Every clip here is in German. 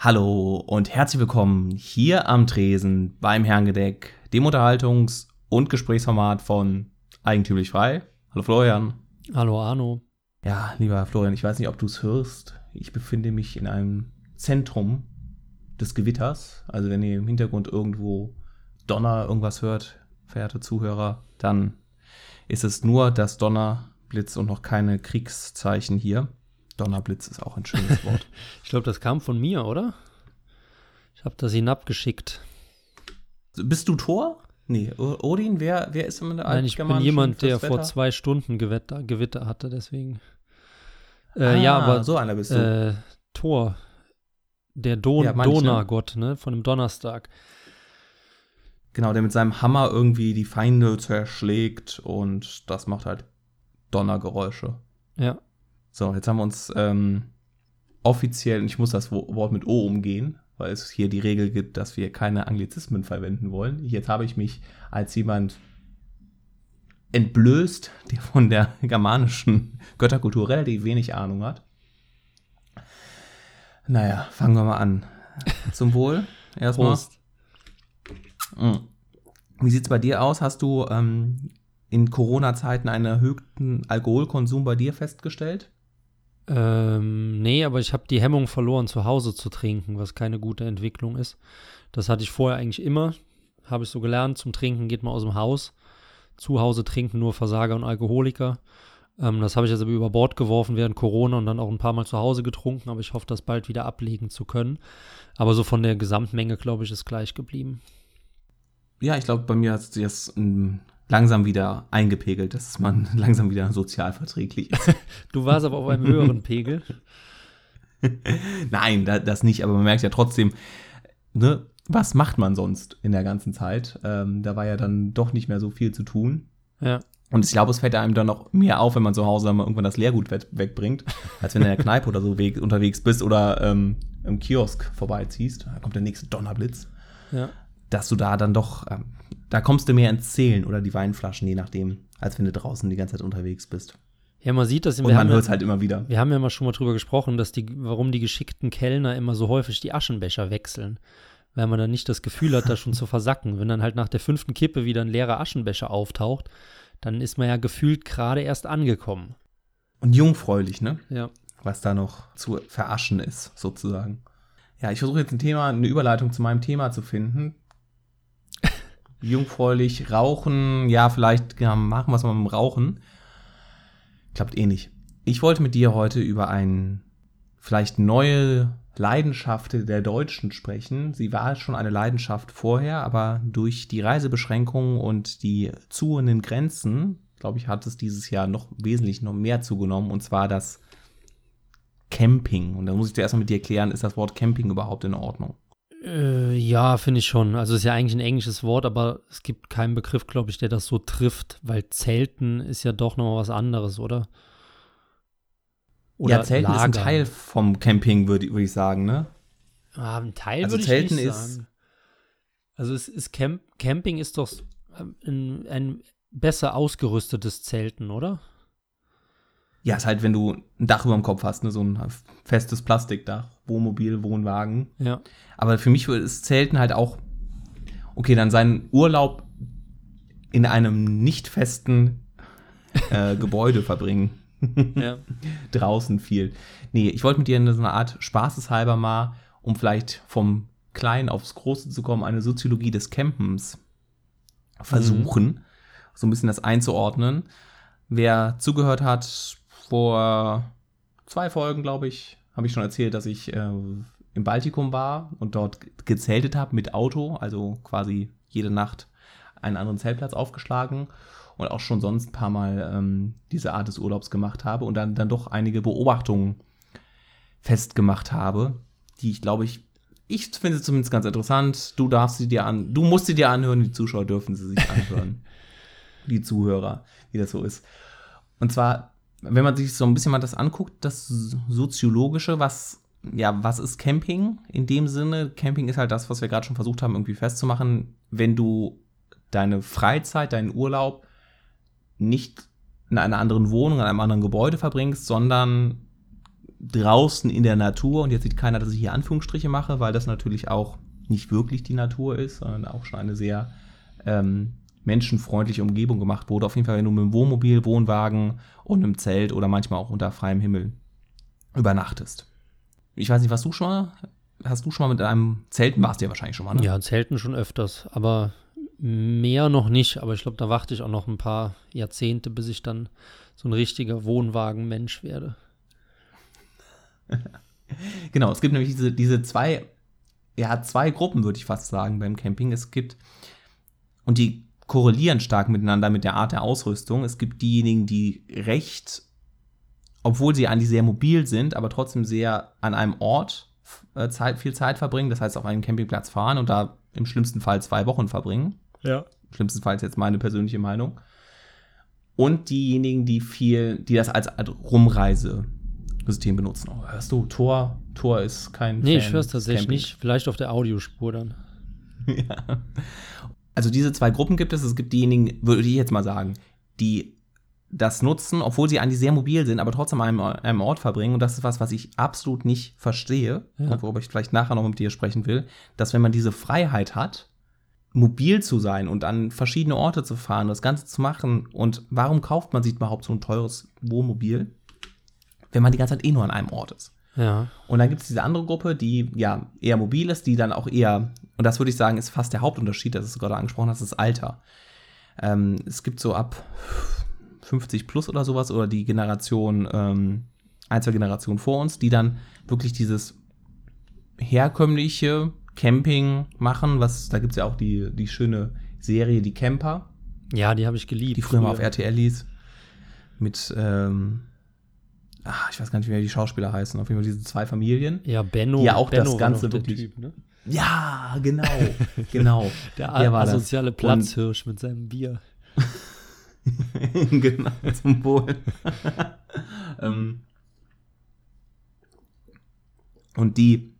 Hallo und herzlich willkommen hier am Tresen beim Herrengedeck, dem Unterhaltungs- und Gesprächsformat von Eigentümlich Frei. Hallo Florian. Hallo Arno. Ja, lieber Florian, ich weiß nicht, ob du es hörst. Ich befinde mich in einem Zentrum des Gewitters. Also wenn ihr im Hintergrund irgendwo Donner irgendwas hört, verehrte Zuhörer, dann ist es nur das Donner, Blitz und noch keine Kriegszeichen hier. Donnerblitz ist auch ein schönes Wort. ich glaube, das kam von mir, oder? Ich habe das hinabgeschickt. Bist du Thor? Nee, Odin, wer, wer ist in der Nein, ich bin jemand, der vor zwei Stunden Gewitter, Gewitter hatte, deswegen. Äh, ah, ja, aber so einer bist du. Äh, Thor, der Don ja, Donnergott, ne, von dem Donnerstag. Genau, der mit seinem Hammer irgendwie die Feinde zerschlägt und das macht halt Donnergeräusche. Ja. So, jetzt haben wir uns ähm, offiziell, ich muss das Wort mit O umgehen, weil es hier die Regel gibt, dass wir keine Anglizismen verwenden wollen. Jetzt habe ich mich als jemand entblößt, der von der germanischen Götterkultur relativ wenig Ahnung hat. Naja, fangen wir mal an. Zum Wohl. Erstmal. Prost. Hm. Wie sieht es bei dir aus? Hast du ähm, in Corona-Zeiten einen erhöhten Alkoholkonsum bei dir festgestellt? Ähm, nee, aber ich habe die Hemmung verloren, zu Hause zu trinken, was keine gute Entwicklung ist. Das hatte ich vorher eigentlich immer. Habe ich so gelernt. Zum Trinken geht man aus dem Haus. Zu Hause trinken nur Versager und Alkoholiker. Ähm, das habe ich jetzt aber über Bord geworfen während Corona und dann auch ein paar Mal zu Hause getrunken. Aber ich hoffe, das bald wieder ablegen zu können. Aber so von der Gesamtmenge, glaube ich, ist gleich geblieben. Ja, ich glaube, bei mir hat es jetzt langsam wieder eingepegelt, dass man langsam wieder sozial verträglich ist. du warst aber auf einem höheren Pegel. Nein, da, das nicht, aber man merkt ja trotzdem, ne, was macht man sonst in der ganzen Zeit? Ähm, da war ja dann doch nicht mehr so viel zu tun. Ja. Und ich glaube, es fällt einem dann noch mehr auf, wenn man zu Hause mal irgendwann das Leergut wegbringt, als wenn du in der Kneipe oder so weg, unterwegs bist oder ähm, im Kiosk vorbeiziehst. Da kommt der nächste Donnerblitz. Ja. Dass du da dann doch ähm, da kommst du mehr ins Zählen oder die Weinflaschen, je nachdem, als wenn du draußen die ganze Zeit unterwegs bist. Ja, man sieht das. Und man hört es halt immer wieder. Wir haben ja mal schon mal drüber gesprochen, dass die, warum die geschickten Kellner immer so häufig die Aschenbecher wechseln. Weil man dann nicht das Gefühl hat, da schon zu versacken. Wenn dann halt nach der fünften Kippe wieder ein leerer Aschenbecher auftaucht, dann ist man ja gefühlt gerade erst angekommen. Und jungfräulich, ne? Ja. Was da noch zu veraschen ist, sozusagen. Ja, ich versuche jetzt ein Thema, eine Überleitung zu meinem Thema zu finden jungfräulich rauchen. Ja, vielleicht ja, machen wir es mal mit dem Rauchen. Klappt eh nicht. Ich wollte mit dir heute über eine vielleicht neue Leidenschaft der Deutschen sprechen. Sie war schon eine Leidenschaft vorher, aber durch die Reisebeschränkungen und die zuhenden Grenzen, glaube ich, hat es dieses Jahr noch wesentlich noch mehr zugenommen. Und zwar das Camping. Und da muss ich dir erstmal mit dir erklären, ist das Wort Camping überhaupt in Ordnung? Äh, ja, finde ich schon. Also es ist ja eigentlich ein englisches Wort, aber es gibt keinen Begriff, glaube ich, der das so trifft, weil Zelten ist ja doch nochmal was anderes, oder? oder ja, Zelten Lager. ist ein Teil vom Camping, würde würd ich sagen, ne? Ah, ein Teil also würde ich Zelten nicht ist sagen. Also es ist Camp Camping ist doch ein, ein besser ausgerüstetes Zelten, oder? Ja, ist halt, wenn du ein Dach über dem Kopf hast, ne, so ein festes Plastikdach, Wohnmobil, Wohnwagen. Ja. Aber für mich ist Zelten halt auch, okay, dann seinen Urlaub in einem nicht festen äh, Gebäude verbringen. ja. Draußen viel. Nee, ich wollte mit dir in so einer Art spaßeshalber mal, um vielleicht vom Kleinen aufs Große zu kommen, eine Soziologie des Campens versuchen, mhm. so ein bisschen das einzuordnen. Wer zugehört hat, vor zwei Folgen, glaube ich, habe ich schon erzählt, dass ich äh, im Baltikum war und dort gezeltet habe mit Auto, also quasi jede Nacht einen anderen Zeltplatz aufgeschlagen und auch schon sonst ein paar Mal ähm, diese Art des Urlaubs gemacht habe und dann, dann doch einige Beobachtungen festgemacht habe, die ich glaube ich, ich finde sie zumindest ganz interessant. Du darfst sie dir an, du musst sie dir anhören, die Zuschauer dürfen sie sich anhören. die Zuhörer, wie das so ist. Und zwar wenn man sich so ein bisschen mal das anguckt, das Soziologische, was, ja, was ist Camping in dem Sinne? Camping ist halt das, was wir gerade schon versucht haben, irgendwie festzumachen. Wenn du deine Freizeit, deinen Urlaub nicht in einer anderen Wohnung, in einem anderen Gebäude verbringst, sondern draußen in der Natur. Und jetzt sieht keiner, dass ich hier Anführungsstriche mache, weil das natürlich auch nicht wirklich die Natur ist, sondern auch schon eine sehr ähm, menschenfreundliche Umgebung gemacht wurde. Auf jeden Fall, wenn du mit dem Wohnmobil, Wohnwagen und einem Zelt oder manchmal auch unter freiem Himmel übernachtest. Ich weiß nicht, was du schon mal, hast du schon mal mit einem Zelten warst du ja wahrscheinlich schon mal, ne? Ja, Zelten schon öfters, aber mehr noch nicht. Aber ich glaube, da warte ich auch noch ein paar Jahrzehnte, bis ich dann so ein richtiger Wohnwagen-Mensch werde. genau, es gibt nämlich diese, diese zwei, ja, zwei Gruppen, würde ich fast sagen, beim Camping. Es gibt, und die korrelieren stark miteinander mit der Art der Ausrüstung. Es gibt diejenigen, die recht, obwohl sie eigentlich sehr mobil sind, aber trotzdem sehr an einem Ort äh, Zeit, viel Zeit verbringen. Das heißt, auf einen Campingplatz fahren und da im schlimmsten Fall zwei Wochen verbringen. Ja. Im schlimmsten Fall ist jetzt meine persönliche Meinung. Und diejenigen, die viel, die das als Rumreisesystem benutzen. Oh, hörst du, Tor, Tor ist kein. Nee, Fan ich höre es tatsächlich Camping. nicht. Vielleicht auf der Audiospur dann. ja. Also diese zwei Gruppen gibt es. Es gibt diejenigen, würde ich jetzt mal sagen, die das nutzen, obwohl sie eigentlich sehr mobil sind, aber trotzdem an einem, einem Ort verbringen. Und das ist was, was ich absolut nicht verstehe, ja. worüber ich vielleicht nachher noch mit dir sprechen will, dass wenn man diese Freiheit hat, mobil zu sein und an verschiedene Orte zu fahren, das Ganze zu machen. Und warum kauft man sich überhaupt so ein teures Wohnmobil, wenn man die ganze Zeit eh nur an einem Ort ist? Ja. Und dann gibt es diese andere Gruppe, die ja eher mobil ist, die dann auch eher, und das würde ich sagen, ist fast der Hauptunterschied, das du gerade angesprochen hast, das Alter. Ähm, es gibt so ab 50 plus oder sowas oder die Generation, ähm, ein, zwei Generationen vor uns, die dann wirklich dieses herkömmliche Camping machen, was, da gibt es ja auch die, die schöne Serie, die Camper. Ja, die habe ich geliebt. Die früher mal auf RTL ließ. Mit, ähm, ach, ich weiß gar nicht, wie die Schauspieler heißen, auf jeden Fall diese zwei Familien. Ja, Benno. Die ja auch Benno das Ganze wirklich. Typ, ne? Ja, genau, genau. der, der war asoziale Platzhirsch mit seinem Bier. genau, zum Wohl. ähm, und die,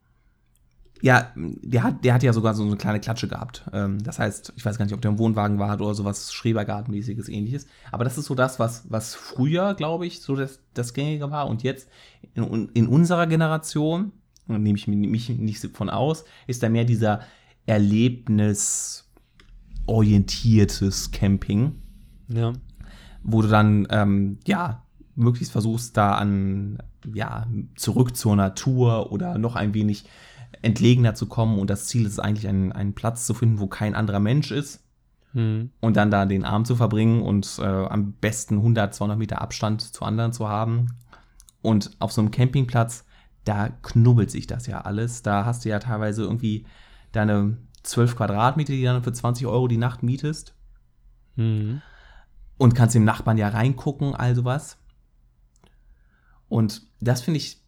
ja, der hat, der hat ja sogar so eine kleine Klatsche gehabt. Ähm, das heißt, ich weiß gar nicht, ob der im Wohnwagen war oder sowas Schrebergartenmäßiges ähnliches. Aber das ist so das, was, was früher, glaube ich, so das, das Gängige war. Und jetzt in, in unserer Generation, und nehme ich mich nicht von aus, ist da mehr dieser erlebnisorientiertes Camping. Ja. Wo du dann, ähm, ja, möglichst versuchst, da an, ja, zurück zur Natur oder noch ein wenig entlegener zu kommen. Und das Ziel ist eigentlich, einen, einen Platz zu finden, wo kein anderer Mensch ist. Hm. Und dann da den Abend zu verbringen und äh, am besten 100, 200 Meter Abstand zu anderen zu haben. Und auf so einem Campingplatz, da knubbelt sich das ja alles. Da hast du ja teilweise irgendwie deine 12 Quadratmeter, die dann für 20 Euro die Nacht mietest. Mhm. Und kannst dem Nachbarn ja reingucken, all sowas. Und das finde ich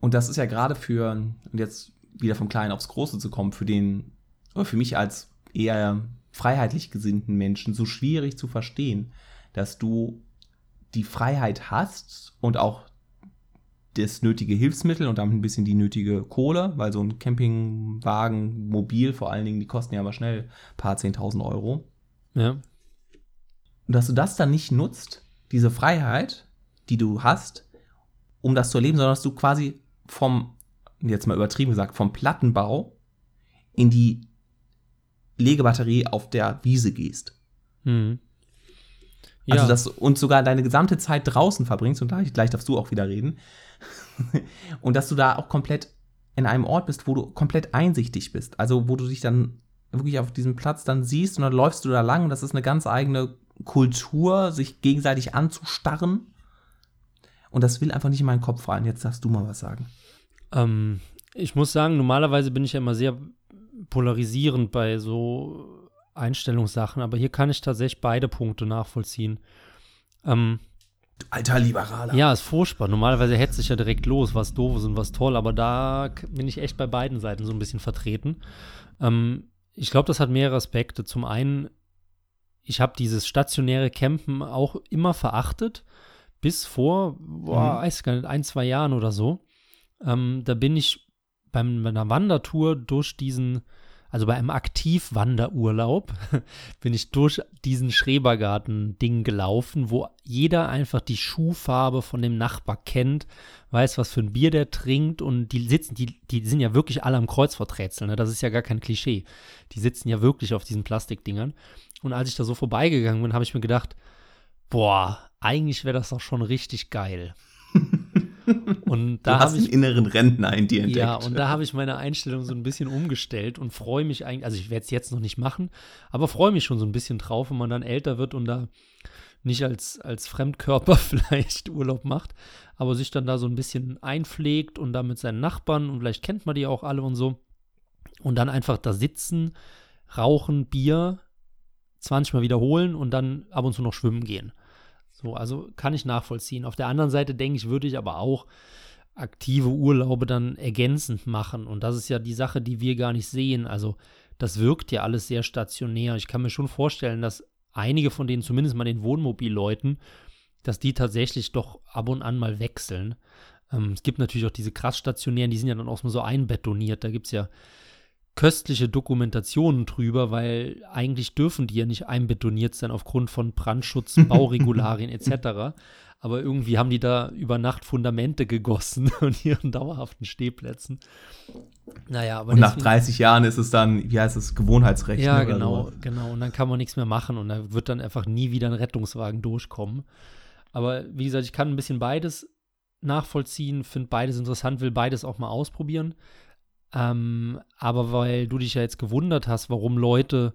und das ist ja gerade für, und jetzt wieder vom Kleinen aufs Große zu kommen, für den, oder für mich als eher freiheitlich gesinnten Menschen so schwierig zu verstehen, dass du die Freiheit hast und auch das nötige Hilfsmittel und damit ein bisschen die nötige Kohle, weil so ein Campingwagen, mobil vor allen Dingen, die kosten ja aber schnell ein paar 10.000 Euro. Ja. Und dass du das dann nicht nutzt, diese Freiheit, die du hast, um das zu erleben, sondern dass du quasi vom, jetzt mal übertrieben gesagt, vom Plattenbau in die Legebatterie auf der Wiese gehst. Mhm. Ja. Also das und sogar deine gesamte Zeit draußen verbringst, und gleich, gleich darfst du auch wieder reden. und dass du da auch komplett in einem Ort bist, wo du komplett einsichtig bist. Also wo du dich dann wirklich auf diesem Platz dann siehst und dann läufst du da lang und das ist eine ganz eigene Kultur, sich gegenseitig anzustarren. Und das will einfach nicht in meinen Kopf rein. Jetzt darfst du mal was sagen. Ähm, ich muss sagen, normalerweise bin ich ja immer sehr polarisierend bei so Einstellungssachen, aber hier kann ich tatsächlich beide Punkte nachvollziehen. Ähm, Alter Liberaler. Ja, ist furchtbar. Normalerweise hetze ich ja direkt los, was doof ist und was toll, aber da bin ich echt bei beiden Seiten so ein bisschen vertreten. Ähm, ich glaube, das hat mehrere Aspekte. Zum einen, ich habe dieses stationäre Campen auch immer verachtet, bis vor, boah, mhm. weiß gar nicht, ein, zwei Jahren oder so. Ähm, da bin ich beim, bei einer Wandertour durch diesen Also bei einem Aktivwanderurlaub bin ich durch diesen Schrebergarten-Ding gelaufen, wo jeder einfach die Schuhfarbe von dem Nachbar kennt, weiß, was für ein Bier der trinkt und die sitzen, die, die sind ja wirklich alle am Kreuzworträtseln, ne? das ist ja gar kein Klischee. Die sitzen ja wirklich auf diesen Plastikdingern. Und als ich da so vorbeigegangen bin, habe ich mir gedacht, boah, eigentlich wäre das doch schon richtig geil. Und da habe ich einen inneren Rentner in dir entdeckt. Ja, und da habe ich meine Einstellung so ein bisschen umgestellt und freue mich eigentlich, also ich werde es jetzt noch nicht machen, aber freue mich schon so ein bisschen drauf, wenn man dann älter wird und da nicht als, als Fremdkörper vielleicht Urlaub macht, aber sich dann da so ein bisschen einpflegt und da mit seinen Nachbarn und vielleicht kennt man die auch alle und so. Und dann einfach da sitzen, rauchen, Bier, 20 Mal wiederholen und dann ab und zu noch schwimmen gehen. So, also kann ich nachvollziehen. Auf der anderen Seite denke ich, würde ich aber auch aktive Urlaube dann ergänzend machen. Und das ist ja die Sache, die wir gar nicht sehen. Also das wirkt ja alles sehr stationär. Ich kann mir schon vorstellen, dass einige von denen, zumindest mal den Wohnmobilleuten, dass die tatsächlich doch ab und an mal wechseln. Ähm, es gibt natürlich auch diese krass stationären, die sind ja dann auch so einbetoniert. Da gibt es ja köstliche Dokumentationen drüber, weil eigentlich dürfen die ja nicht einbetoniert sein aufgrund von Brandschutz, Bauregularien etc. Aber irgendwie haben die da über Nacht Fundamente gegossen und ihren dauerhaften Stehplätzen. Naja, aber. Und nach 30 Jahren ist es dann, wie heißt es, Gewohnheitsrecht. Ja, genau, so. genau. Und dann kann man nichts mehr machen und da wird dann einfach nie wieder ein Rettungswagen durchkommen. Aber wie gesagt, ich kann ein bisschen beides nachvollziehen, finde beides interessant, will beides auch mal ausprobieren. Ähm, aber weil du dich ja jetzt gewundert hast, warum Leute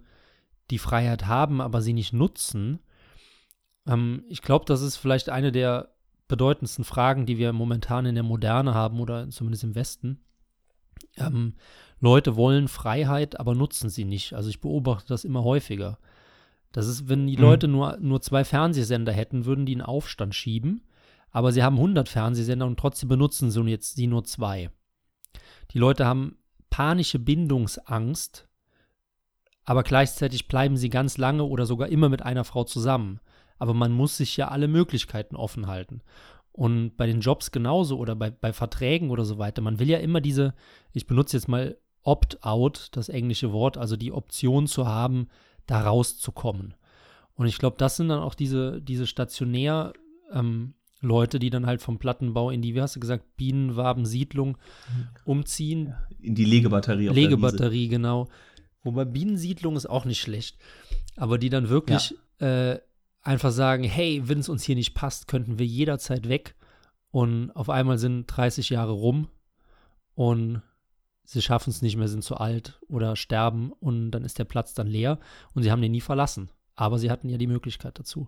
die Freiheit haben, aber sie nicht nutzen, ähm, ich glaube, das ist vielleicht eine der bedeutendsten Fragen, die wir momentan in der Moderne haben oder zumindest im Westen. Ähm, Leute wollen Freiheit, aber nutzen sie nicht. Also ich beobachte das immer häufiger. Das ist, wenn die mhm. Leute nur, nur zwei Fernsehsender hätten, würden die einen Aufstand schieben. Aber sie haben 100 Fernsehsender und trotzdem benutzen sie jetzt sie nur zwei. Die Leute haben panische Bindungsangst, aber gleichzeitig bleiben sie ganz lange oder sogar immer mit einer Frau zusammen. Aber man muss sich ja alle Möglichkeiten offen halten. Und bei den Jobs genauso oder bei, bei Verträgen oder so weiter. Man will ja immer diese, ich benutze jetzt mal Opt-out, das englische Wort, also die Option zu haben, da rauszukommen. Und ich glaube, das sind dann auch diese, diese stationär ähm, Leute, die dann halt vom Plattenbau in die, wie hast du gesagt, Bienenwabensiedlung umziehen. In die Legebatterie. Legebatterie, genau. Wobei Bienensiedlung ist auch nicht schlecht. Aber die dann wirklich ja. äh, einfach sagen, hey, wenn es uns hier nicht passt, könnten wir jederzeit weg. Und auf einmal sind 30 Jahre rum und sie schaffen es nicht mehr, sind zu alt oder sterben und dann ist der Platz dann leer und sie haben den nie verlassen. Aber sie hatten ja die Möglichkeit dazu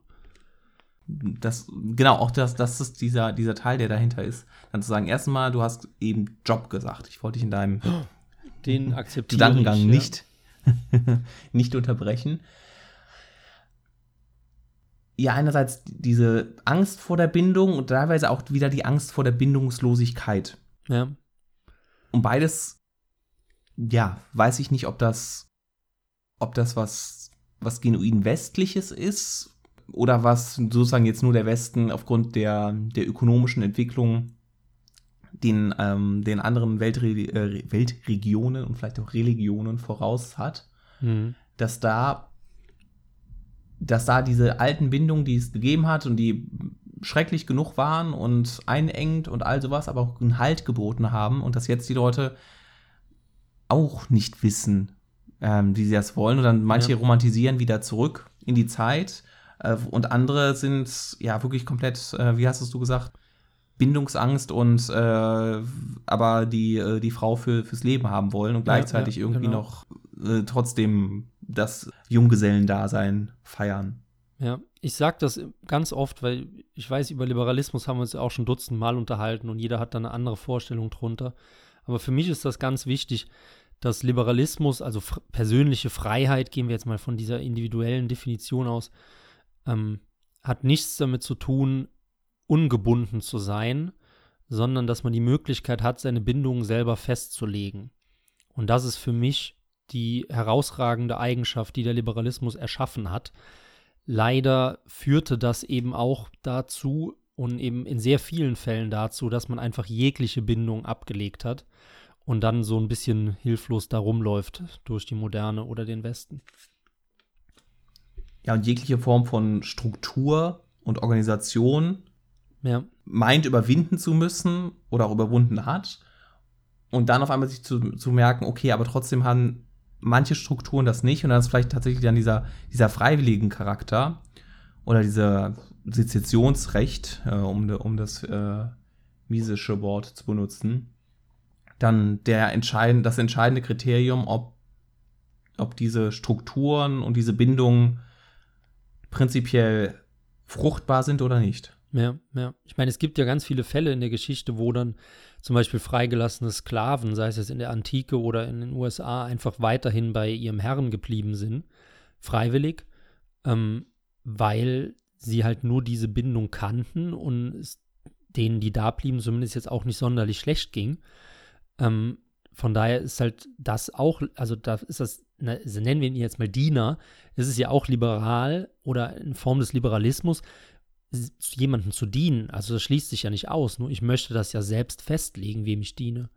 das, genau, auch das, das ist dieser, dieser Teil, der dahinter ist. Dann zu sagen, erstmal, du hast eben Job gesagt. Ich wollte dich in deinem den Gedankengang ich, ja. nicht, nicht unterbrechen. Ja, einerseits diese Angst vor der Bindung und teilweise auch wieder die Angst vor der Bindungslosigkeit. Ja. Und beides, ja, weiß ich nicht, ob das, ob das was, was genuin Westliches ist oder was sozusagen jetzt nur der Westen aufgrund der, der ökonomischen Entwicklung den, ähm, den anderen Weltre äh, Weltregionen und vielleicht auch Religionen voraus hat, mhm. dass da dass da diese alten Bindungen, die es gegeben hat und die schrecklich genug waren und einengt und all sowas, aber auch einen Halt geboten haben und dass jetzt die Leute auch nicht wissen, ähm, wie sie das wollen und dann manche ja. romantisieren wieder zurück in die Zeit und andere sind ja wirklich komplett, äh, wie hast es du gesagt? Bindungsangst und äh, aber die, äh, die Frau für, fürs Leben haben wollen und gleichzeitig ja, ja, irgendwie genau. noch äh, trotzdem das Junggesellendasein feiern. Ja, ich sage das ganz oft, weil ich weiß, über Liberalismus haben wir uns auch schon dutzendmal unterhalten und jeder hat da eine andere Vorstellung drunter. Aber für mich ist das ganz wichtig, dass Liberalismus, also persönliche Freiheit, gehen wir jetzt mal von dieser individuellen Definition aus, ähm, hat nichts damit zu tun, ungebunden zu sein, sondern dass man die Möglichkeit hat, seine Bindungen selber festzulegen. Und das ist für mich die herausragende Eigenschaft, die der Liberalismus erschaffen hat. Leider führte das eben auch dazu und eben in sehr vielen Fällen dazu, dass man einfach jegliche Bindung abgelegt hat und dann so ein bisschen hilflos da rumläuft durch die Moderne oder den Westen. Ja, und jegliche Form von Struktur und Organisation Ja, meint überwinden zu müssen oder auch überwunden hat. Und dann auf einmal sich zu, zu merken, okay, aber trotzdem haben manche Strukturen das nicht. Und dann ist vielleicht tatsächlich dann dieser, dieser freiwilligen Charakter oder dieser Sezessionsrecht, äh, um, um das äh, miesische Wort zu benutzen, dann der entscheidend, das entscheidende Kriterium, ob, ob diese Strukturen und diese Bindungen prinzipiell fruchtbar sind oder nicht. ja, ja. Ich meine, es gibt ja ganz viele Fälle in der Geschichte, wo dann zum Beispiel freigelassene Sklaven, sei es jetzt in der Antike oder in den USA, einfach weiterhin bei ihrem Herrn geblieben sind, freiwillig, ähm, weil sie halt nur diese Bindung kannten und es denen, die da blieben, zumindest jetzt auch nicht sonderlich schlecht ging. Ähm, von daher ist halt das auch, also da ist das, na, also nennen wir ihn jetzt mal Diener, ist es ja auch liberal oder in Form des Liberalismus, jemandem zu dienen. Also das schließt sich ja nicht aus, nur ich möchte das ja selbst festlegen, wem ich diene.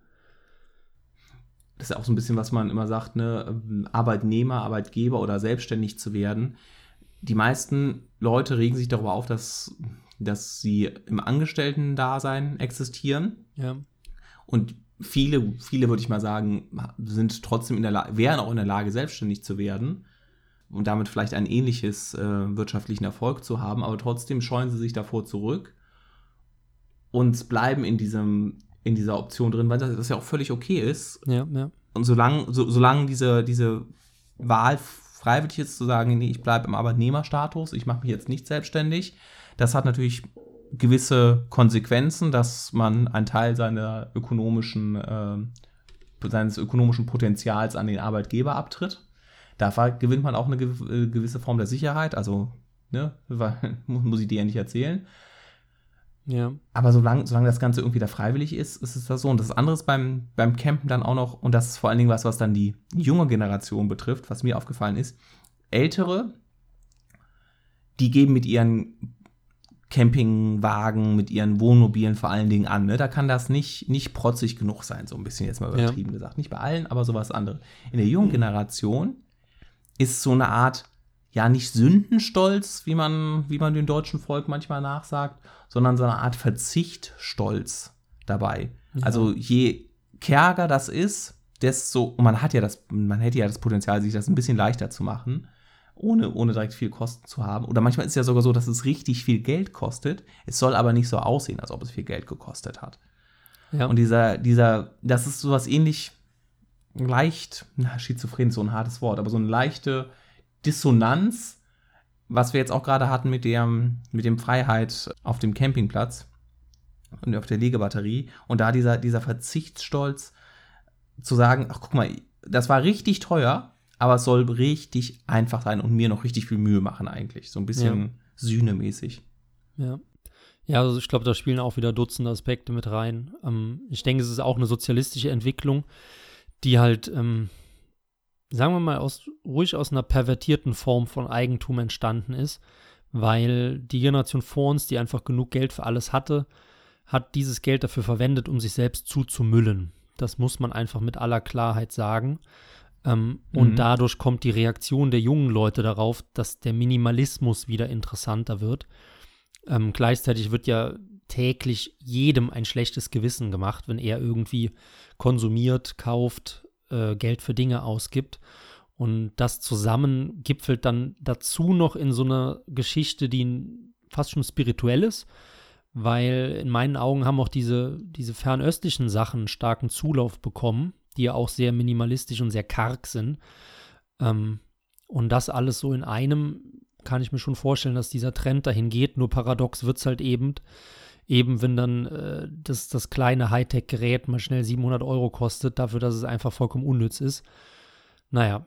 das ist ja auch so ein bisschen, was man immer sagt, ne, Arbeitnehmer, Arbeitgeber oder selbstständig zu werden. Die meisten Leute regen sich darüber auf, dass, dass sie im Angestellten-Dasein existieren. Ja, Und viele, viele würde ich mal sagen, sind trotzdem in der Lage, wären auch in der Lage, selbstständig zu werden und damit vielleicht ein ähnliches äh, wirtschaftlichen Erfolg zu haben, aber trotzdem scheuen sie sich davor zurück und bleiben in diesem, in dieser Option drin, weil das, das ja auch völlig okay ist, ja, ja. und solange, so, solange diese, diese Wahl freiwillig ist, zu sagen, nee, ich bleibe im Arbeitnehmerstatus, ich mache mich jetzt nicht selbstständig, das hat natürlich gewisse Konsequenzen, dass man einen Teil seiner ökonomischen, äh, seines ökonomischen Potenzials an den Arbeitgeber abtritt. Da gewinnt man auch eine äh, gewisse Form der Sicherheit, also ne, muss ich dir ja nicht erzählen. Ja, Aber solange, solange das Ganze irgendwie da freiwillig ist, ist es das so. Und das andere ist beim, beim Campen dann auch noch, und das ist vor allen Dingen was, was dann die junge Generation betrifft, was mir aufgefallen ist. Ältere, die geben mit ihren Campingwagen, mit ihren Wohnmobilen vor allen Dingen an. Ne? Da kann das nicht, nicht protzig genug sein, so ein bisschen jetzt mal Ja. übertrieben gesagt. Nicht bei allen, aber sowas andere. In der jungen Generation ist so eine Art, ja, nicht Sündenstolz, wie man, wie man dem deutschen Volk manchmal nachsagt, sondern so eine Art Verzichtstolz dabei. Ja. Also je kärger das ist, desto, und man hat ja das, man hätte ja das Potenzial, sich das ein bisschen leichter zu machen, ohne, ohne direkt viel Kosten zu haben. Oder manchmal ist es ja sogar so, dass es richtig viel Geld kostet. Es soll aber nicht so aussehen, als ob es viel Geld gekostet hat. ja. Und dieser, dieser, das ist sowas ähnlich leicht, na, schizophren ist so ein hartes Wort, aber so eine leichte Dissonanz, was wir jetzt auch gerade hatten mit dem, mit dem Freiheit auf dem Campingplatz und auf der Legebatterie. Und da dieser, dieser Verzichtsstolz zu sagen, ach guck mal, das war richtig teuer, aber es soll richtig einfach sein und mir noch richtig viel Mühe machen eigentlich. So ein bisschen sühnemäßig. Ja. Ja, also ich glaube, da spielen auch wieder Dutzende Aspekte mit rein. Ähm, ich denke, es ist auch eine sozialistische Entwicklung, die halt, ähm, sagen wir mal, aus, ruhig aus einer pervertierten Form von Eigentum entstanden ist, weil die Generation vor uns, die einfach genug Geld für alles hatte, hat dieses Geld dafür verwendet, um sich selbst zuzumüllen. Das muss man einfach mit aller Klarheit sagen. Ähm, Mhm. Und dadurch kommt die Reaktion der jungen Leute darauf, dass der Minimalismus wieder interessanter wird. Ähm, gleichzeitig wird ja täglich jedem ein schlechtes Gewissen gemacht, wenn er irgendwie konsumiert, kauft, äh, Geld für Dinge ausgibt. Und das zusammen gipfelt dann dazu noch in so einer Geschichte, die fast schon spirituell ist, weil in meinen Augen haben auch diese, diese fernöstlichen Sachen starken Zulauf bekommen, die ja auch sehr minimalistisch und sehr karg sind. Ähm, und das alles so in einem kann ich mir schon vorstellen, dass dieser Trend dahin geht. Nur paradox wird es halt eben, eben wenn dann äh, das, das kleine Hightech-Gerät mal schnell 700 Euro kostet, dafür, dass es einfach vollkommen unnütz ist. Naja.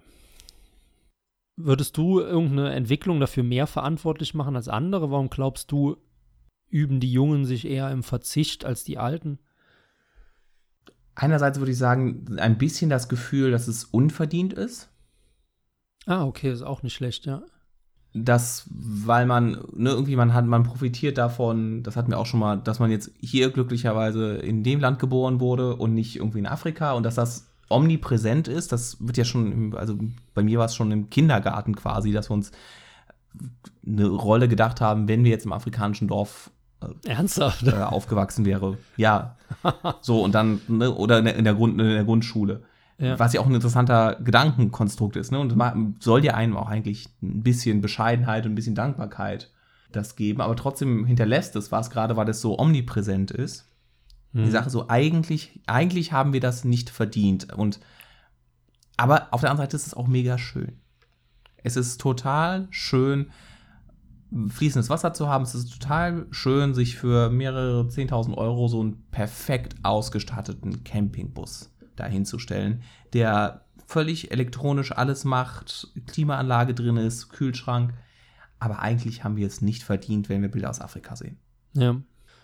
Würdest du irgendeine Entwicklung dafür mehr verantwortlich machen als andere? Warum glaubst du, üben die Jungen sich eher im Verzicht als die Alten? Einerseits würde ich sagen, ein bisschen das Gefühl, dass es unverdient ist. Ah, okay, ist auch nicht schlecht, ja. dass, weil man, ne, irgendwie man hat, man profitiert davon, das hatten wir auch schon mal, dass man jetzt hier glücklicherweise in dem Land geboren wurde und nicht irgendwie in Afrika und dass das omnipräsent ist. Das wird ja schon, also bei mir war es schon im Kindergarten quasi, dass wir uns eine Rolle gedacht haben, wenn wir jetzt im afrikanischen Dorf Ernsthaft? Äh, aufgewachsen wäre. Ja. so, und dann, ne, oder in der, in der, Grund, in der Grundschule. Ja. Was ja auch ein interessanter Gedankenkonstrukt ist. Ne? Und soll ja einem auch eigentlich ein bisschen Bescheidenheit und ein bisschen Dankbarkeit das geben. Aber trotzdem hinterlässt es was, gerade weil es so omnipräsent ist. Mhm. Die Sache so, eigentlich, eigentlich haben wir das nicht verdient. Und aber auf der anderen Seite ist es auch mega schön. Es ist total schön, fließendes Wasser zu haben. Es ist total schön, sich für mehrere 10.000 Euro so einen perfekt ausgestatteten Campingbus dahinzustellen, der völlig elektronisch alles macht, Klimaanlage drin ist, Kühlschrank. Aber eigentlich haben wir es nicht verdient, wenn wir Bilder aus Afrika sehen. Ja.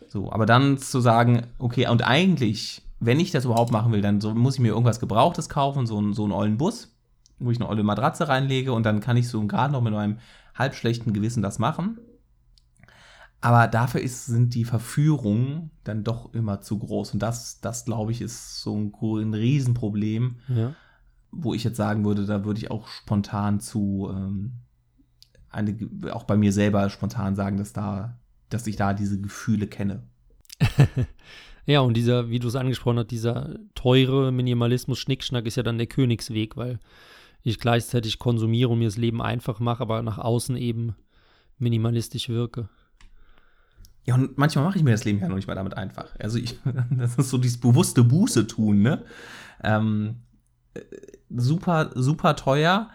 So, aber dann zu sagen, okay, und eigentlich, wenn ich das überhaupt machen will, dann so, muss ich mir irgendwas Gebrauchtes kaufen, so, einen, so einen ollen Bus, wo ich eine olle Matratze reinlege und dann kann ich so gerade noch mit meinem halbschlechten Gewissen das machen. Aber dafür ist, sind die Verführungen dann doch immer zu groß. Und das, das glaube ich, ist so ein, ein Riesenproblem, ja. wo ich jetzt sagen würde, da würde ich auch spontan zu, ähm, eine, auch bei mir selber spontan sagen, dass da, dass ich da diese Gefühle kenne. ja, und dieser, wie du es angesprochen hast, dieser teure Minimalismus, Schnickschnack ist ja dann der Königsweg, weil ich gleichzeitig konsumiere und mir das Leben einfach mache, aber nach außen eben minimalistisch wirke. Ja, und manchmal mache ich mir das Leben ja noch nicht mal damit einfach. Also ich, das ist so dieses bewusste Buße tun, ne? Ähm, äh, super, super teuer,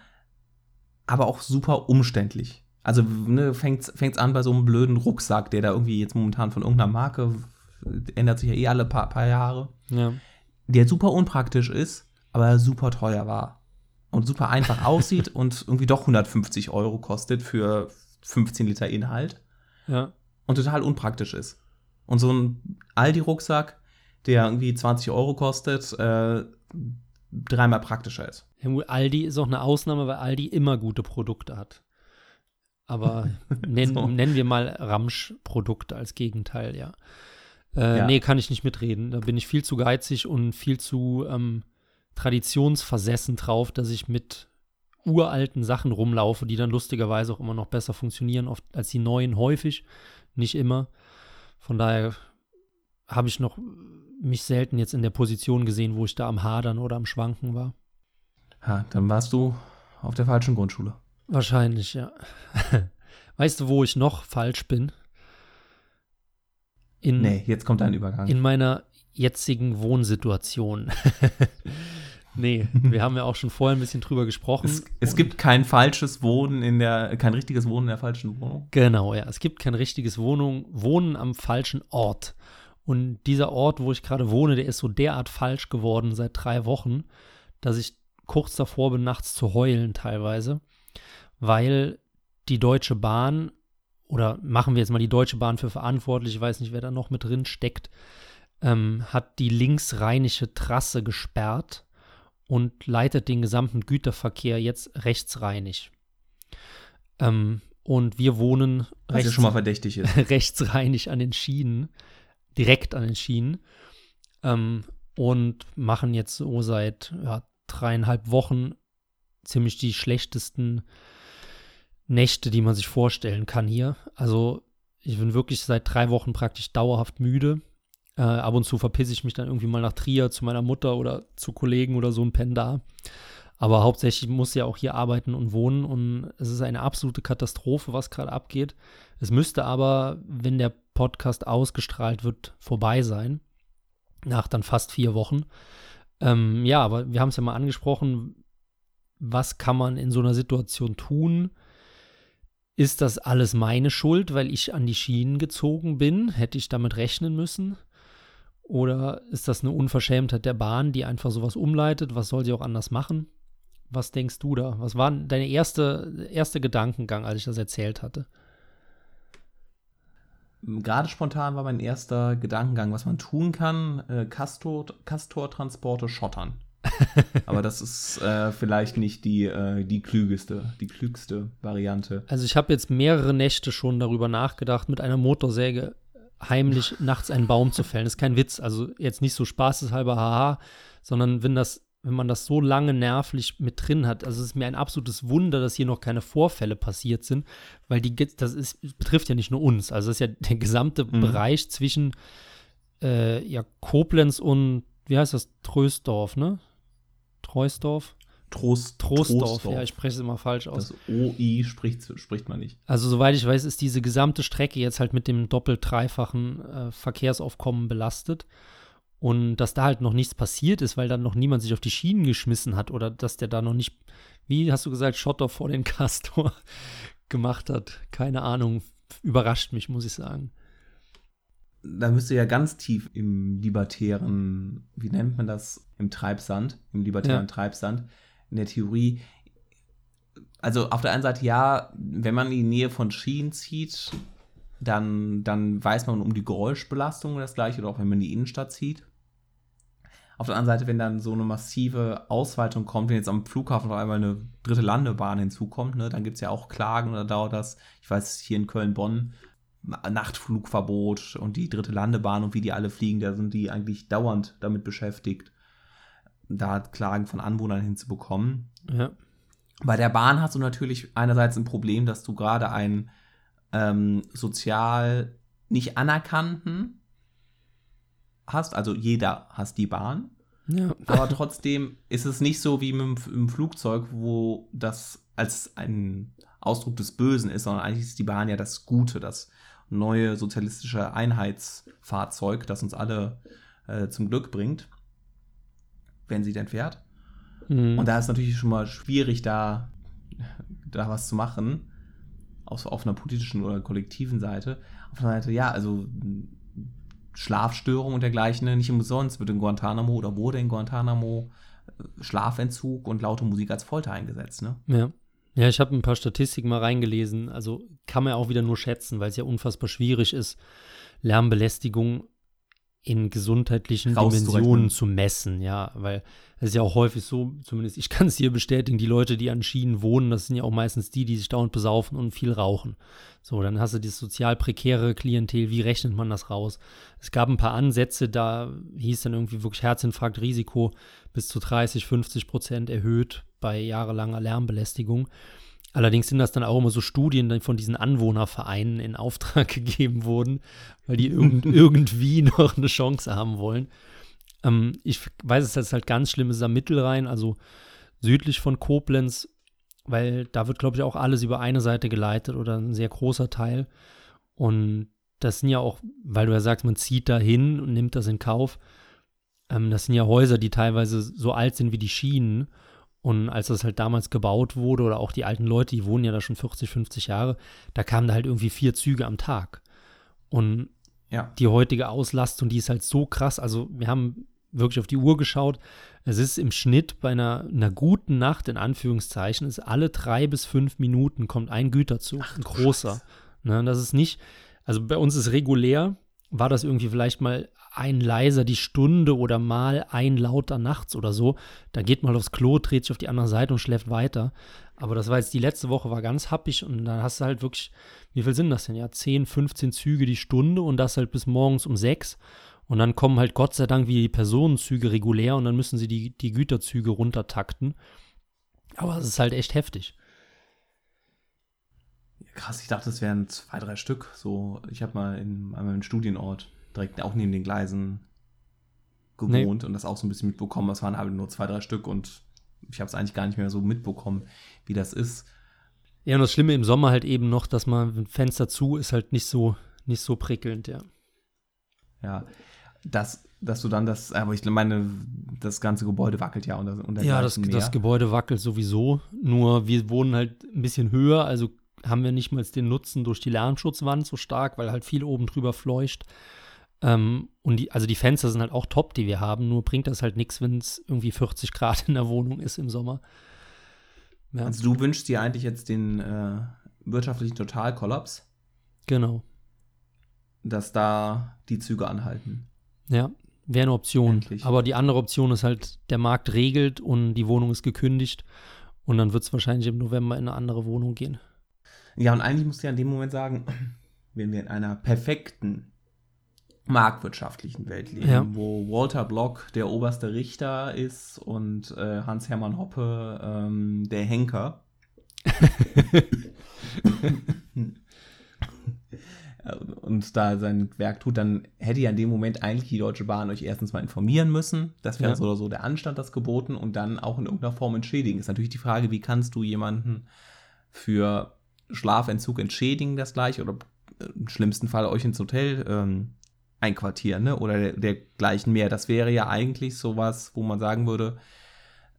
aber auch super umständlich. Also ne, fängt es an bei so einem blöden Rucksack, der da irgendwie jetzt momentan von irgendeiner Marke, ändert sich ja eh alle paar, paar Jahre, ja. der super unpraktisch ist, aber super teuer war. Und super einfach aussieht und irgendwie doch 150 Euro kostet für 15 Liter Inhalt. Ja und total unpraktisch ist. Und so ein Aldi-Rucksack, der irgendwie 20 Euro kostet, äh, dreimal praktischer ist. Ja, Aldi ist auch eine Ausnahme, weil Aldi immer gute Produkte hat. Aber nenn, so. nennen wir mal Ramsch-Produkte als Gegenteil, ja. Äh, ja. Nee, kann ich nicht mitreden. Da bin ich viel zu geizig und viel zu ähm, traditionsversessen drauf, dass ich mit uralten Sachen rumlaufe, die dann lustigerweise auch immer noch besser funktionieren oft als die neuen häufig nicht immer. Von daher habe ich noch mich selten jetzt in der Position gesehen, wo ich da am Hadern oder am Schwanken war. Ja, dann warst du auf der falschen Grundschule. Wahrscheinlich, ja. weißt du, wo ich noch falsch bin? In, nee, jetzt kommt ein Übergang. In meiner jetzigen Wohnsituation. Nee, wir haben ja auch schon vorher ein bisschen drüber gesprochen. Es, es, gibt kein falsches Wohnen in der, kein richtiges Wohnen in der falschen Wohnung. Genau, ja. Es gibt kein richtiges Wohnung, Wohnen am falschen Ort. Und dieser Ort, wo ich gerade wohne, der ist so derart falsch geworden seit drei Wochen, dass ich kurz davor bin, nachts zu heulen teilweise, weil die Deutsche Bahn, oder machen wir jetzt mal die Deutsche Bahn für verantwortlich, ich weiß nicht, wer da noch mit drin steckt, ähm, hat die linksrheinische Trasse gesperrt und leitet den gesamten Güterverkehr jetzt rechtsreinig. Ähm, und wir wohnen rechts, schon mal verdächtig ist. rechtsreinig an den Schienen, direkt an den Schienen. Ähm, und machen jetzt so seit ja, dreieinhalb Wochen ziemlich die schlechtesten Nächte, die man sich vorstellen kann hier. Also ich bin wirklich seit drei Wochen praktisch dauerhaft müde. Äh, ab und zu verpisse ich mich dann irgendwie mal nach Trier zu meiner Mutter oder zu Kollegen oder so ein Pen da. Aber hauptsächlich muss ja auch hier arbeiten und wohnen und es ist eine absolute Katastrophe, was gerade abgeht. Es müsste aber, wenn der Podcast ausgestrahlt wird, vorbei sein. Nach dann fast vier Wochen. Ähm, ja, aber wir haben es ja mal angesprochen. Was kann man in so einer Situation tun? Ist das alles meine Schuld, weil ich an die Schienen gezogen bin? Hätte ich damit rechnen müssen? Oder ist das eine Unverschämtheit der Bahn, die einfach sowas umleitet? Was soll sie auch anders machen? Was denkst du da? Was war dein erste, erste Gedankengang, als ich das erzählt hatte? Gerade spontan war mein erster Gedankengang, was man tun kann, äh, Castor-Transporte schottern. Aber das ist äh, vielleicht nicht die, äh, die klügeste, die klügste Variante. Also ich habe jetzt mehrere Nächte schon darüber nachgedacht, mit einer Motorsäge heimlich nachts einen Baum zu fällen. Das ist kein Witz. Also jetzt nicht so spaßeshalber, haha, sondern wenn das wenn man das so lange nervlich mit drin hat. Also es ist mir ein absolutes Wunder, dass hier noch keine Vorfälle passiert sind, weil die das ist, betrifft ja nicht nur uns. Also es ist ja der gesamte mhm. Bereich zwischen äh, ja, Koblenz und wie heißt das? Trösdorf, ne? Treusdorf? Trost, Trostdorf, Trostdorf. ja, ich spreche es immer falsch aus. Das OI spricht, spricht man nicht. Also, soweit ich weiß, ist diese gesamte Strecke jetzt halt mit dem doppelt-dreifachen äh, Verkehrsaufkommen belastet. Und dass da halt noch nichts passiert ist, weil dann noch niemand sich auf die Schienen geschmissen hat oder dass der da noch nicht, wie hast du gesagt, Schotter vor den Castor gemacht hat. Keine Ahnung. Überrascht mich, muss ich sagen da müsste ja ganz tief im libertären, wie nennt man das, im Treibsand, im libertären ja. Treibsand, in der Theorie. Also auf der einen Seite ja, wenn man in die Nähe von Schienen zieht, dann, dann weiß man um die Geräuschbelastung das gleiche, oder auch wenn man in die Innenstadt zieht. Auf der anderen Seite, wenn dann so eine massive Ausweitung kommt, wenn jetzt am Flughafen auf einmal eine dritte Landebahn hinzukommt, ne, dann gibt es ja auch Klagen oder dauert das, ich weiß, hier in Köln-Bonn Nachtflugverbot und die dritte Landebahn und wie die alle fliegen, da sind die eigentlich dauernd damit beschäftigt, da Klagen von Anwohnern hinzubekommen. Ja. Bei der Bahn hast du natürlich einerseits ein Problem, dass du gerade einen ähm, sozial nicht anerkannten hast, also jeder hasst die Bahn. Ja. Aber trotzdem ist es nicht so wie mit dem Flugzeug, wo das als ein Ausdruck des Bösen ist, sondern eigentlich ist die Bahn ja das Gute, das neue sozialistische Einheitsfahrzeug, das uns alle äh, zum Glück bringt, wenn sie denn fährt. Mhm. Und da ist natürlich schon mal schwierig, da, da was zu machen, auf, auf einer politischen oder kollektiven Seite. Auf der Seite, ja, also Schlafstörungen und dergleichen, nicht umsonst wird in Guantanamo oder wurde in Guantanamo äh, Schlafentzug und laute Musik als Folter eingesetzt. Ne? Ja. Ja, ich habe ein paar Statistiken mal reingelesen. Also kann man auch wieder nur schätzen, weil es ja unfassbar schwierig ist, Lärmbelästigung in gesundheitlichen Dimensionen zu messen, ja, weil es ist ja auch häufig so, zumindest ich kann es hier bestätigen, die Leute, die an Schienen wohnen, das sind ja auch meistens die, die sich dauernd besaufen und viel rauchen. So, dann hast du dieses sozial prekäre Klientel, wie rechnet man das raus? Es gab ein paar Ansätze, da hieß dann irgendwie wirklich Herzinfarktrisiko bis zu 30, 50 Prozent erhöht bei jahrelanger Lärmbelästigung. Allerdings sind das dann auch immer so Studien von diesen Anwohnervereinen in Auftrag gegeben wurden, weil die irgend, irgendwie noch eine Chance haben wollen. Ähm, ich weiß es jetzt halt ganz schlimm ist am Mittelrhein, also südlich von Koblenz, weil da wird, glaube ich, auch alles über eine Seite geleitet oder ein sehr großer Teil. Und das sind ja auch, weil du ja sagst, man zieht da hin und nimmt das in Kauf. Ähm, das sind ja Häuser, die teilweise so alt sind wie die Schienen. Und als das halt damals gebaut wurde, oder auch die alten Leute, die wohnen ja da schon 40, 50 Jahre, da kamen da halt irgendwie vier Züge am Tag. Und ja. die heutige Auslastung, die ist halt so krass. Also, wir haben wirklich auf die Uhr geschaut. Es ist im Schnitt bei einer, einer guten Nacht, in Anführungszeichen, ist alle drei bis fünf Minuten kommt ein Güterzug, Ach, ein großer. Ne, das ist nicht, also bei uns ist regulär, war das irgendwie vielleicht mal ein leiser die Stunde oder mal ein lauter nachts oder so. Da geht mal aufs Klo, dreht sich auf die andere Seite und schläft weiter. Aber das war jetzt die letzte Woche, war ganz happig und dann hast du halt wirklich, wie viel sind das denn? Ja, 10, 15 Züge die Stunde und das halt bis morgens um 6. Und dann kommen halt Gott sei Dank wie die Personenzüge regulär und dann müssen sie die, die Güterzüge runtertakten. Aber es ist halt echt heftig. Krass, ich dachte, es wären zwei, drei Stück. So, ich habe mal in meinem Studienort direkt auch neben den Gleisen gewohnt nee. und das auch so ein bisschen mitbekommen. Es waren halt nur zwei, drei Stück und ich habe es eigentlich gar nicht mehr so mitbekommen, wie das ist. Ja, und das Schlimme im Sommer halt eben noch, dass man ein Fenster zu ist halt nicht so, nicht so prickelnd, ja. Ja, das, dass du dann das, aber ich meine, das ganze Gebäude wackelt ja unter, unter Ja, das, das Gebäude wackelt sowieso, nur wir wohnen halt ein bisschen höher, also haben wir nicht mal den Nutzen durch die Lärmschutzwand so stark, weil halt viel oben drüber fleucht. Ähm, und die, also die Fenster sind halt auch top, die wir haben, nur bringt das halt nichts, wenn es irgendwie 40 Grad in der Wohnung ist im Sommer. Ja. Also du wünschst dir eigentlich jetzt den äh, wirtschaftlichen Totalkollaps. Genau. Dass da die Züge anhalten. Ja, Wäre eine Option. Endlich. Aber die andere Option ist halt, der Markt regelt und die Wohnung ist gekündigt. Und dann wird es wahrscheinlich im November in eine andere Wohnung gehen. Ja, und eigentlich musst du ja in dem Moment sagen, wenn wir in einer perfekten marktwirtschaftlichen Welt leben, Ja. wo Walter Block der oberste Richter ist und äh, Hans-Hermann Hoppe ähm, der Henker. und da sein Werk tut, dann hätte ja in dem Moment eigentlich die Deutsche Bahn euch erstens mal informieren müssen. Das wäre Ja. so oder so der Anstand, das geboten und dann auch in irgendeiner Form entschädigen. Ist natürlich die Frage, wie kannst du jemanden für Schlafentzug entschädigen, das gleich, oder im schlimmsten Fall euch ins Hotel ähm, einquartieren, ne? oder der, dergleichen mehr. Das wäre ja eigentlich sowas, wo man sagen würde,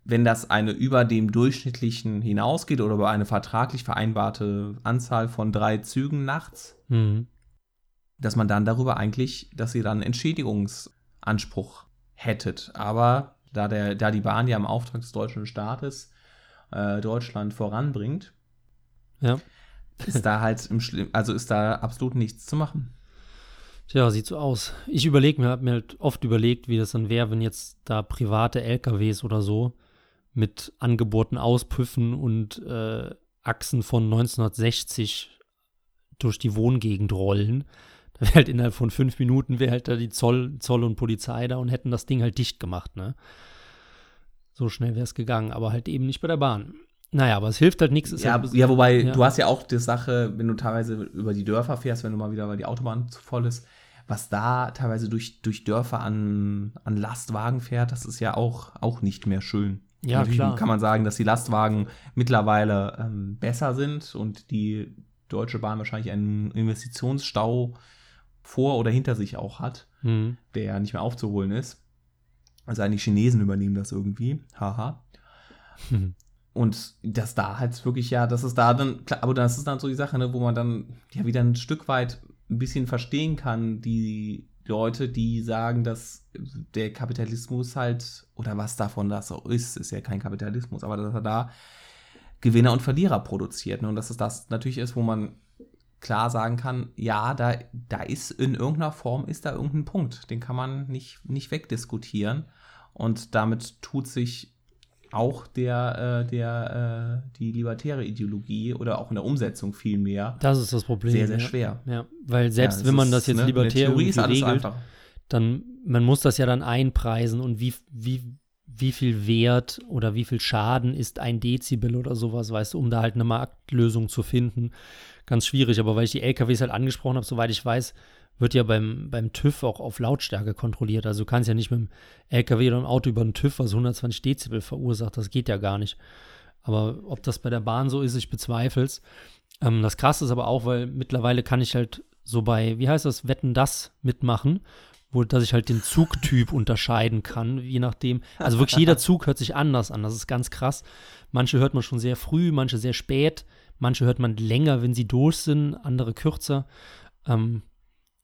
wenn das eine über dem durchschnittlichen hinausgeht oder über eine vertraglich vereinbarte Anzahl von drei Zügen nachts, Mhm. dass man dann darüber eigentlich, dass ihr dann Entschädigungsanspruch hättet. Aber da, der, da die Bahn ja im Auftrag des deutschen Staates äh, Deutschland voranbringt, Ja. ist da halt im Schlimm, also ist da absolut nichts zu machen. Tja, sieht so aus. Ich überlege mir, habe mir halt oft überlegt, wie das dann wäre, wenn jetzt da private LKWs oder so mit angebohrten Auspüffen und äh, Achsen von 1960 durch die Wohngegend rollen. Da wäre halt innerhalb von fünf Minuten wäre halt da die Zoll, Zoll und Polizei da und hätten das Ding halt dicht gemacht, ne? So schnell wäre es gegangen, aber halt eben nicht bei der Bahn. Naja, aber es hilft halt nichts. ist Ja, halt, ja, wobei ja. du hast ja auch die Sache, wenn du teilweise über die Dörfer fährst, wenn du mal wieder, weil die Autobahn zu voll ist, was da teilweise durch, durch Dörfer an, an Lastwagen fährt, das ist ja auch, auch nicht mehr schön. Ja, Natürlich klar. kann man sagen, dass die Lastwagen mittlerweile ähm, besser sind und die Deutsche Bahn wahrscheinlich einen Investitionsstau vor oder hinter sich auch hat, Mhm. der ja nicht mehr aufzuholen ist. Also die Chinesen übernehmen das irgendwie. Haha. Mhm. Und dass da halt wirklich, ja, das ist da dann, klar, aber das ist dann so die Sache, ne, wo man dann ja wieder ein Stück weit ein bisschen verstehen kann, die Leute, die sagen, dass der Kapitalismus halt, oder was davon das auch ist, ist ja kein Kapitalismus, aber dass er da Gewinner und Verlierer produziert. Ne? Und dass es das natürlich ist, wo man klar sagen kann, ja, da, da ist in irgendeiner Form, ist da irgendein Punkt. Den kann man nicht, nicht wegdiskutieren. Und damit tut sich auch der, äh, der, äh, die libertäre Ideologie oder auch in der Umsetzung viel mehr Das ist das Problem. sehr, sehr ja. schwer. Ja, weil selbst Ja, wenn man ist, das jetzt ne, libertär regelt, einfach. dann man muss das ja dann einpreisen und wie, wie, wie viel Wert oder wie viel Schaden ist ein Dezibel oder sowas, weißt du, um da halt eine Marktlösung zu finden. Ganz schwierig, aber weil ich die LKWs halt angesprochen habe, soweit ich weiß, wird ja beim, beim TÜV auch auf Lautstärke kontrolliert. Also du kannst ja nicht mit dem LKW oder einem Auto über den TÜV, was 120 Dezibel verursacht, das geht ja gar nicht. Aber ob das bei der Bahn so ist, ich bezweifle es. Ähm, das Krasse ist aber auch, weil mittlerweile kann ich halt so bei, wie heißt das, Wetten das mitmachen, wo, dass ich halt den Zugtyp unterscheiden kann, je nachdem. Also wirklich jeder Zug hört sich anders an. Das ist ganz krass. Manche hört man schon sehr früh, manche sehr spät, manche hört man länger, wenn sie durch sind, andere kürzer. Ähm,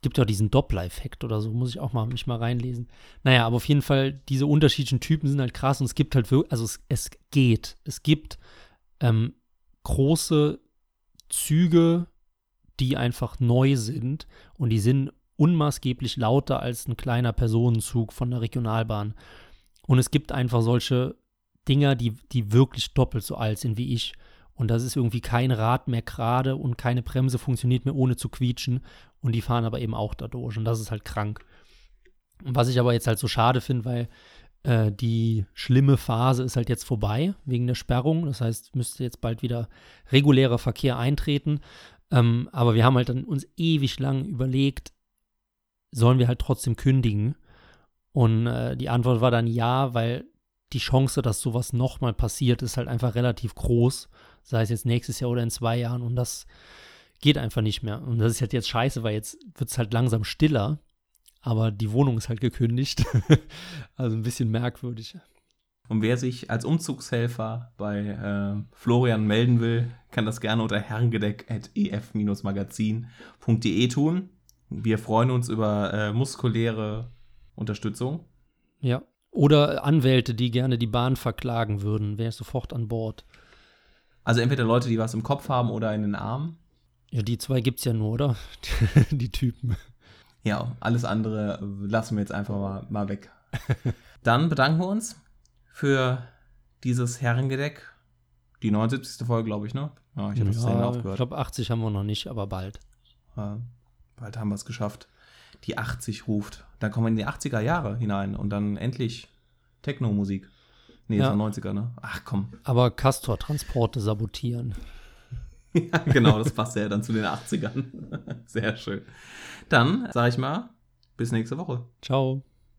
gibt ja auch diesen Doppler-Effekt oder so, muss ich auch mal mich mal reinlesen. Naja, aber auf jeden Fall, diese unterschiedlichen Typen sind halt krass und es gibt halt wirklich, also es, es geht. Es gibt ähm, große Züge, die einfach neu sind und die sind unmaßgeblich lauter als ein kleiner Personenzug von der Regionalbahn. Und es gibt einfach solche Dinger, die, die wirklich doppelt so alt sind wie ich. Und das ist irgendwie kein Rad mehr gerade und keine Bremse funktioniert mehr ohne zu quietschen. Und die fahren aber eben auch dadurch. Und das ist halt krank. Was ich aber jetzt halt so schade finde, weil äh, die schlimme Phase ist halt jetzt vorbei wegen der Sperrung. Das heißt, müsste jetzt bald wieder regulärer Verkehr eintreten. Ähm, aber wir haben halt dann uns ewig lang überlegt, sollen wir halt trotzdem kündigen? Und äh, die Antwort war dann ja, weil die Chance, dass sowas nochmal passiert, ist halt einfach relativ groß. Sei es jetzt nächstes Jahr oder in zwei Jahren. Und das geht einfach nicht mehr. Und das ist halt jetzt scheiße, weil jetzt wird es halt langsam stiller. Aber die Wohnung ist halt gekündigt. also ein bisschen merkwürdig. Und wer sich als Umzugshelfer bei äh, Florian melden will, kann das gerne unter herrengedeck.ef-magazin.de tun. Wir freuen uns über äh, muskuläre Unterstützung. Ja. Oder Anwälte, die gerne die Bahn verklagen würden, wäre sofort an Bord. Also entweder Leute, die was im Kopf haben oder in den Armen. Ja, die zwei gibt's ja nur, oder? die Typen. Ja, alles andere lassen wir jetzt einfach mal, mal weg. Dann bedanken wir uns für dieses Herrengedeck. Die 79. Folge, glaube ich, ne? Ja, ich habe das ja, aufgehört. Ich glaube, 80 haben wir noch nicht, aber bald. Ja, bald haben wir es geschafft. Die 80 ruft. Dann kommen wir in die 80er Jahre hinein und dann endlich Techno-Musik. Nee, ja. das war 90er, ne? Ach komm. Aber Castor-Transporte sabotieren. ja, genau, das passt ja dann zu den 80ern. Sehr schön. Dann sage ich mal, bis nächste Woche. Ciao.